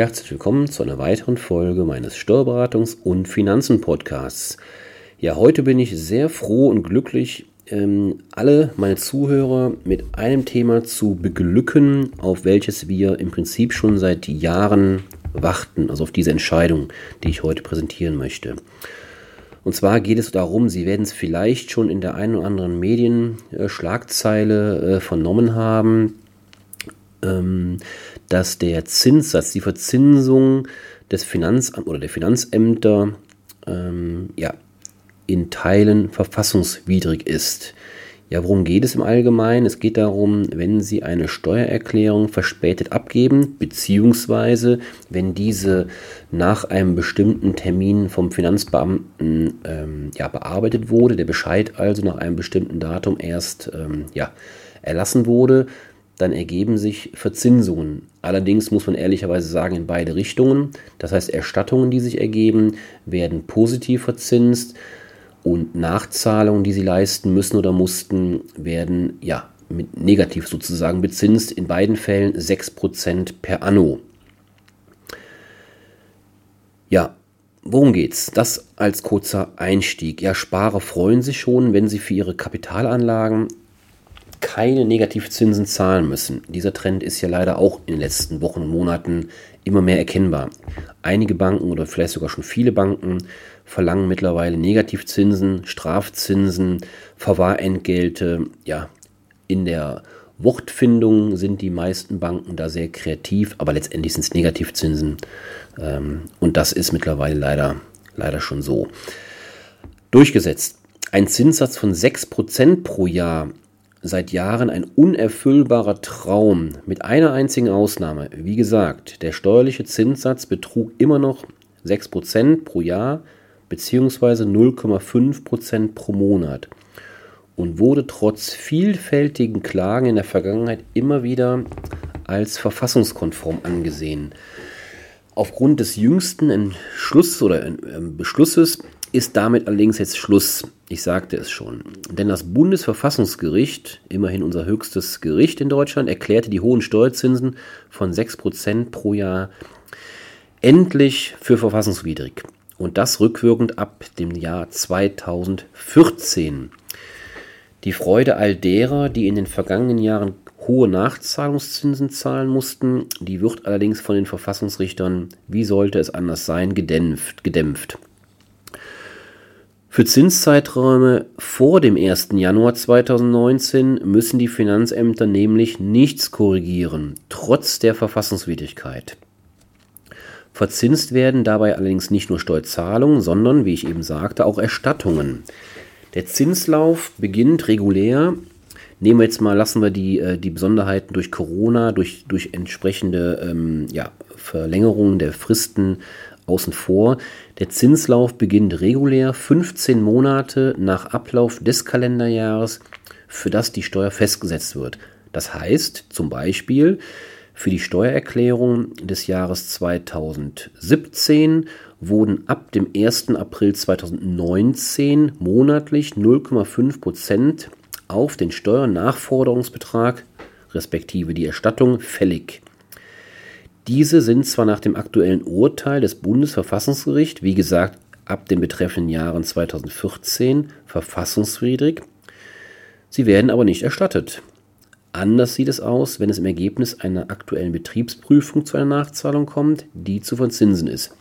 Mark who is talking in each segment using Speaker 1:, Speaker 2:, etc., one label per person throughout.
Speaker 1: Herzlich willkommen zu einer weiteren Folge meines Steuerberatungs- und Finanzen-Podcasts. Ja, heute bin ich sehr froh und glücklich, ähm, alle meine Zuhörer mit einem Thema zu beglücken, auf welches wir im Prinzip schon seit Jahren warten, also auf diese Entscheidung, die ich heute präsentieren möchte. Und zwar geht es darum, Sie werden es vielleicht schon in der einen oder anderen Medienschlagzeile äh, vernommen haben, dass der Zinssatz, die Verzinsung des Finanzam oder der Finanzämter ähm, ja, in Teilen verfassungswidrig ist. Ja, worum geht es im Allgemeinen? Es geht darum, wenn Sie eine Steuererklärung verspätet abgeben, beziehungsweise wenn diese nach einem bestimmten Termin vom Finanzbeamten ähm, ja, bearbeitet wurde, der Bescheid also nach einem bestimmten Datum erst ähm, ja, erlassen wurde, dann ergeben sich Verzinsungen. Allerdings muss man ehrlicherweise sagen, in beide Richtungen. Das heißt, Erstattungen, die sich ergeben, werden positiv verzinst und Nachzahlungen, die sie leisten müssen oder mussten, werden ja mit negativ sozusagen bezinst. In beiden Fällen 6% per anno. Ja, worum geht's? Das als kurzer Einstieg. Ja, Sparer freuen sich schon, wenn sie für ihre Kapitalanlagen keine Negativzinsen zahlen müssen. Dieser Trend ist ja leider auch in den letzten Wochen und Monaten immer mehr erkennbar. Einige Banken oder vielleicht sogar schon viele Banken verlangen mittlerweile Negativzinsen, Strafzinsen, Verwahrentgelte. Ja, in der Wortfindung sind die meisten Banken da sehr kreativ, aber letztendlich sind es Negativzinsen. Ähm, und das ist mittlerweile leider, leider schon so. Durchgesetzt. Ein Zinssatz von 6% pro Jahr seit Jahren ein unerfüllbarer Traum, mit einer einzigen Ausnahme. Wie gesagt, der steuerliche Zinssatz betrug immer noch 6% pro Jahr bzw. 0,5% pro Monat und wurde trotz vielfältigen Klagen in der Vergangenheit immer wieder als verfassungskonform angesehen. Aufgrund des jüngsten Entschluss oder ähm, Beschlusses ist damit allerdings jetzt Schluss. Ich sagte es schon. Denn das Bundesverfassungsgericht, immerhin unser höchstes Gericht in Deutschland, erklärte die hohen Steuerzinsen von 6% pro Jahr endlich für verfassungswidrig. Und das rückwirkend ab dem Jahr 2014. Die Freude all derer, die in den vergangenen Jahren hohe Nachzahlungszinsen zahlen mussten, die wird allerdings von den Verfassungsrichtern, wie sollte es anders sein, gedämpft. gedämpft. Für Zinszeiträume vor dem 1. Januar 2019 müssen die Finanzämter nämlich nichts korrigieren, trotz der Verfassungswidrigkeit. Verzinst werden dabei allerdings nicht nur Steuerzahlungen, sondern, wie ich eben sagte, auch Erstattungen. Der Zinslauf beginnt regulär. Nehmen wir jetzt mal, lassen wir die, äh, die Besonderheiten durch Corona, durch, durch entsprechende ähm, ja, Verlängerungen der Fristen außen vor. Der Zinslauf beginnt regulär 15 Monate nach Ablauf des Kalenderjahres, für das die Steuer festgesetzt wird. Das heißt zum Beispiel für die Steuererklärung des Jahres 2017 wurden ab dem 1. April 2019 monatlich 0,5 Prozent auf den Steuernachforderungsbetrag respektive die Erstattung fällig. Diese sind zwar nach dem aktuellen Urteil des Bundesverfassungsgerichts, wie gesagt, ab den betreffenden Jahren 2014 verfassungswidrig, sie werden aber nicht erstattet. Anders sieht es aus, wenn es im Ergebnis einer aktuellen Betriebsprüfung zu einer Nachzahlung kommt, die zu verzinsen ist.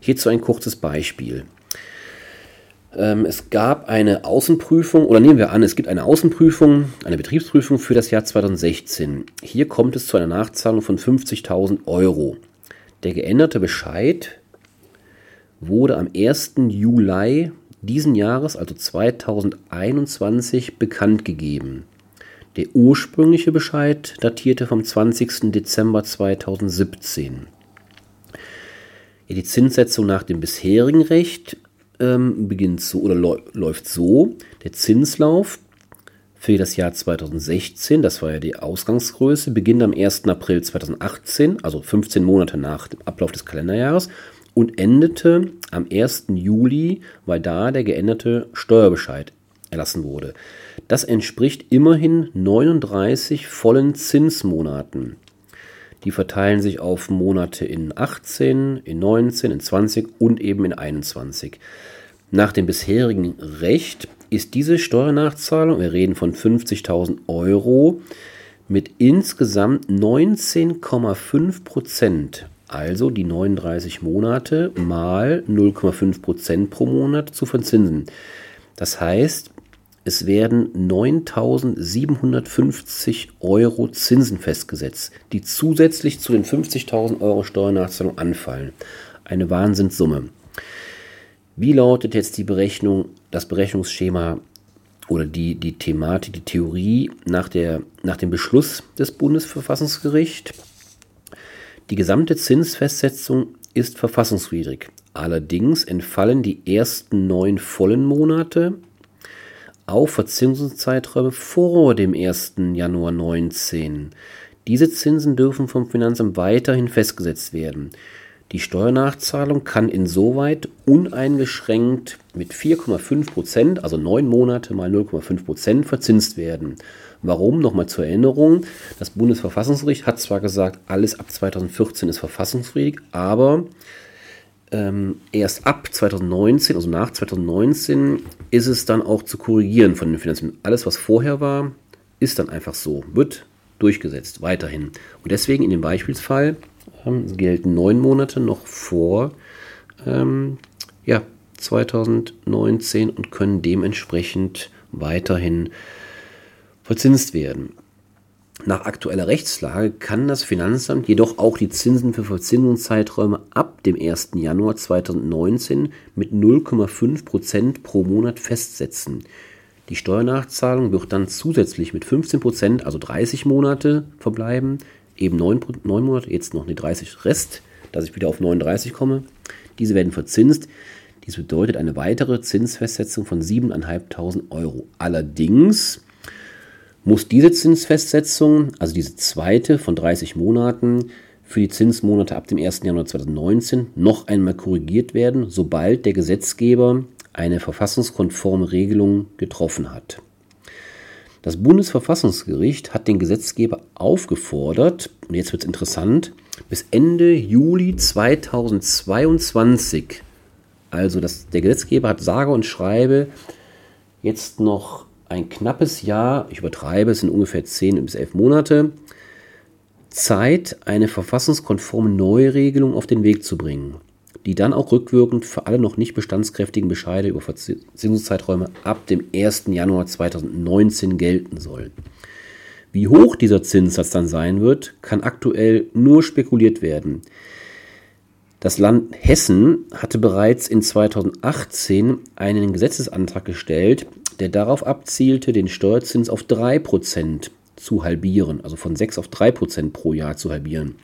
Speaker 1: Hierzu ein kurzes Beispiel. Ähm, es gab eine Außenprüfung, oder nehmen wir an, es gibt eine Außenprüfung, eine Betriebsprüfung für das Jahr 2016. Hier kommt es zu einer Nachzahlung von 50.000 Euro. Der geänderte Bescheid wurde am 1. Juli diesen Jahres, also 2021, bekannt gegeben. Der ursprüngliche Bescheid datierte vom 20. Dezember 2017. Die Zinssetzung nach dem bisherigen Recht ähm, beginnt so oder läuft so. Der Zinslauf für das Jahr 2016, das war ja die Ausgangsgröße, beginnt am 1. April 2018, also 15 Monate nach dem Ablauf des Kalenderjahres und endete am 1. Juli, weil da der geänderte Steuerbescheid erlassen wurde. Das entspricht immerhin 39 vollen Zinsmonaten. Die verteilen sich auf Monate in 18, in 19, in 20 und eben in 21. Nach dem bisherigen Recht ist diese Steuernachzahlung, wir reden von 50.000 Euro, mit insgesamt 19,5 Prozent, also die 39 Monate mal 0,5 Prozent pro Monat zu verzinsen. Das heißt, es werden 9.750 Euro Zinsen festgesetzt, die zusätzlich zu den 50.000 Euro Steuernachzahlung anfallen. Eine Wahnsinnssumme. Wie lautet jetzt die Berechnung, das Berechnungsschema oder die, die Thematik, die Theorie nach, der, nach dem Beschluss des Bundesverfassungsgerichts? Die gesamte Zinsfestsetzung ist verfassungswidrig. Allerdings entfallen die ersten neun vollen Monate auf Verzinsungszeiträume vor dem 1. Januar 19. Diese Zinsen dürfen vom Finanzamt weiterhin festgesetzt werden. Die Steuernachzahlung kann insoweit uneingeschränkt mit 4,5 Prozent, also neun Monate mal 0,5 Prozent, verzinst werden. Warum? Nochmal zur Erinnerung. Das Bundesverfassungsgericht hat zwar gesagt, alles ab 2014 ist verfassungswidrig, aber ähm, erst ab 2019, also nach 2019, ist es dann auch zu korrigieren von den Finanzämtern. Alles, was vorher war, ist dann einfach so, wird durchgesetzt, weiterhin. Und deswegen in dem Beispielsfall ähm, gelten neun Monate noch vor ähm, ja, 2019 und können dementsprechend weiterhin verzinst werden. Nach aktueller Rechtslage kann das Finanzamt jedoch auch die Zinsen für Verzinsungszeiträume ab dem 1. Januar 2019 mit 0,5% pro Monat festsetzen. Die Steuernachzahlung wird dann zusätzlich mit 15%, also 30 Monate verbleiben, eben 9, 9 Monate, jetzt noch eine 30 Rest, dass ich wieder auf 39 komme. Diese werden verzinst. Dies bedeutet eine weitere Zinsfestsetzung von 7.500 Euro. Allerdings muss diese Zinsfestsetzung, also diese zweite von 30 Monaten, für die Zinsmonate ab dem 1. Januar 2019 noch einmal korrigiert werden, sobald der Gesetzgeber eine verfassungskonforme Regelung getroffen hat. Das Bundesverfassungsgericht hat den Gesetzgeber aufgefordert, und jetzt wird es interessant, bis Ende Juli 2022, also das, der Gesetzgeber hat sage und schreibe jetzt noch ein knappes Jahr, ich übertreibe, es sind ungefähr 10 bis 11 Monate, Zeit, eine verfassungskonforme Neuregelung auf den Weg zu bringen die dann auch rückwirkend für alle noch nicht bestandskräftigen Bescheide über Verzinsungszeiträume ab dem 1. Januar 2019 gelten soll. Wie hoch dieser Zinssatz dann sein wird, kann aktuell nur spekuliert werden. Das Land Hessen hatte bereits in 2018 einen Gesetzesantrag gestellt, der darauf abzielte, den Steuerzins auf 3% zu halbieren, also von 6 auf 3% pro Jahr zu halbieren.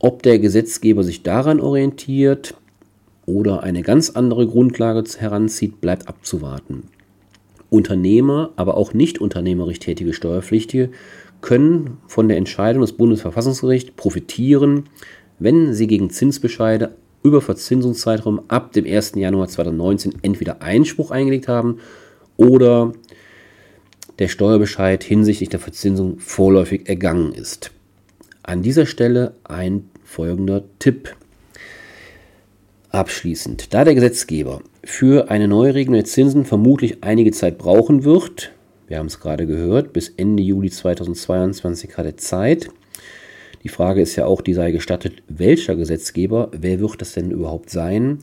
Speaker 1: Ob der Gesetzgeber sich daran orientiert oder eine ganz andere Grundlage heranzieht, bleibt abzuwarten. Unternehmer, aber auch nicht unternehmerisch tätige Steuerpflichtige können von der Entscheidung des Bundesverfassungsgerichts profitieren, wenn sie gegen Zinsbescheide über Verzinsungszeitraum ab dem 1. Januar 2019 entweder Einspruch eingelegt haben oder der Steuerbescheid hinsichtlich der Verzinsung vorläufig ergangen ist. An dieser Stelle ein folgender Tipp. Abschließend, da der Gesetzgeber für eine Neuregelung der Zinsen vermutlich einige Zeit brauchen wird, wir haben es gerade gehört, bis Ende Juli 2022 hat er Zeit. Die Frage ist ja auch, die sei gestattet, welcher Gesetzgeber, wer wird das denn überhaupt sein?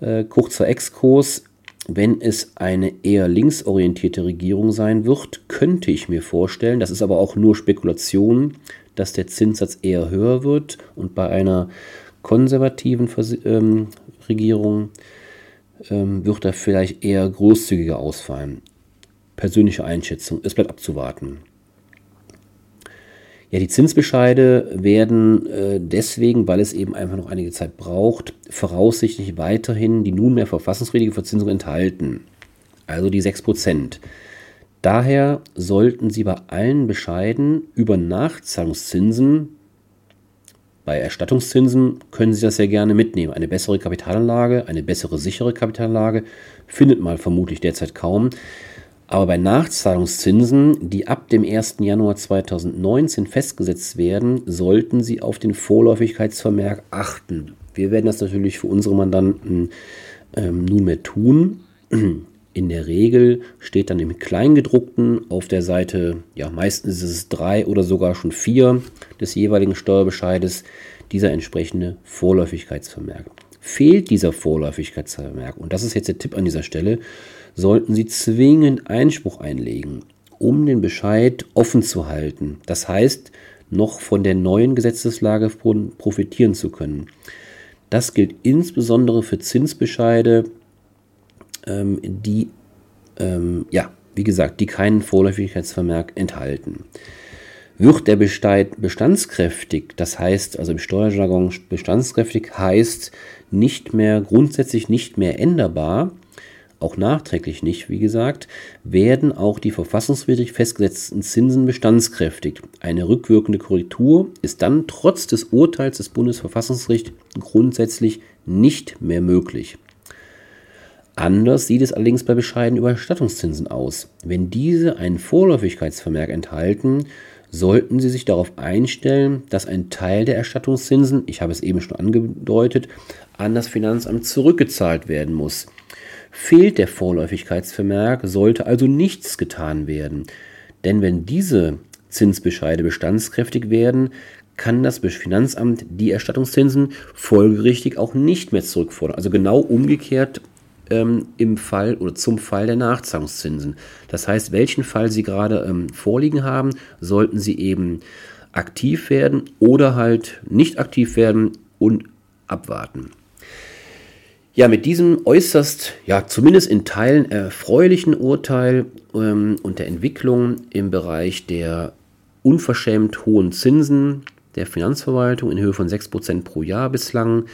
Speaker 1: Äh, kurzer Exkurs, wenn es eine eher linksorientierte Regierung sein wird, könnte ich mir vorstellen, das ist aber auch nur Spekulation, dass der Zinssatz eher höher wird und bei einer konservativen Vers ähm, Regierung ähm, wird er vielleicht eher großzügiger ausfallen. Persönliche Einschätzung, es bleibt abzuwarten. Ja, die Zinsbescheide werden äh, deswegen, weil es eben einfach noch einige Zeit braucht, voraussichtlich weiterhin die nunmehr verfassungswidrige Verzinsung enthalten. Also die 6%. Daher sollten Sie bei allen Bescheiden über Nachzahlungszinsen, bei Erstattungszinsen können Sie das sehr gerne mitnehmen. Eine bessere Kapitalanlage, eine bessere sichere Kapitalanlage findet man vermutlich derzeit kaum. Aber bei Nachzahlungszinsen, die ab dem 1. Januar 2019 festgesetzt werden, sollten Sie auf den Vorläufigkeitsvermerk achten. Wir werden das natürlich für unsere Mandanten ähm, nunmehr tun. In der Regel steht dann im Kleingedruckten auf der Seite, ja meistens ist es drei oder sogar schon vier des jeweiligen Steuerbescheides, dieser entsprechende Vorläufigkeitsvermerk. Fehlt dieser Vorläufigkeitsvermerk, und das ist jetzt der Tipp an dieser Stelle, sollten Sie zwingend Einspruch einlegen, um den Bescheid offen zu halten. Das heißt, noch von der neuen Gesetzeslage profitieren zu können. Das gilt insbesondere für Zinsbescheide, ähm, die, ähm, ja, wie gesagt, die keinen Vorläufigkeitsvermerk enthalten. Wird der Bestand bestandskräftig, das heißt, also im Steuerjargon bestandskräftig heißt nicht mehr grundsätzlich nicht mehr änderbar, auch nachträglich nicht, wie gesagt, werden auch die verfassungswidrig festgesetzten Zinsen bestandskräftig. Eine rückwirkende Korrektur ist dann trotz des Urteils des Bundesverfassungsgerichts grundsätzlich nicht mehr möglich. Anders sieht es allerdings bei bescheidenen Überstattungszinsen aus. Wenn diese einen Vorläufigkeitsvermerk enthalten, sollten Sie sich darauf einstellen, dass ein Teil der Erstattungszinsen, ich habe es eben schon angedeutet, an das Finanzamt zurückgezahlt werden muss. Fehlt der Vorläufigkeitsvermerk, sollte also nichts getan werden. Denn wenn diese Zinsbescheide bestandskräftig werden, kann das Finanzamt die Erstattungszinsen folgerichtig auch nicht mehr zurückfordern. Also genau umgekehrt ähm, im Fall oder zum Fall der Nachzahlungszinsen. Das heißt, welchen Fall Sie gerade ähm, vorliegen haben, sollten Sie eben aktiv werden oder halt nicht aktiv werden und abwarten. Ja, mit diesem äußerst, ja, zumindest in Teilen erfreulichen Urteil ähm, und der Entwicklung im Bereich der unverschämt hohen Zinsen der Finanzverwaltung in Höhe von 6% pro Jahr bislang,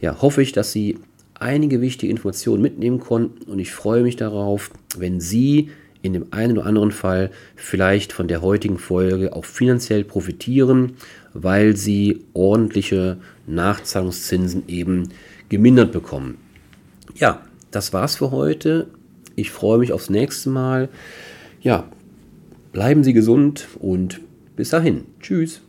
Speaker 1: ja, hoffe ich, dass Sie einige wichtige Informationen mitnehmen konnten und ich freue mich darauf, wenn Sie in dem einen oder anderen Fall vielleicht von der heutigen Folge auch finanziell profitieren, weil Sie ordentliche Nachzahlungszinsen eben gemindert bekommen. Ja, das war's für heute. Ich freue mich aufs nächste Mal. Ja, bleiben Sie gesund und bis dahin. Tschüss.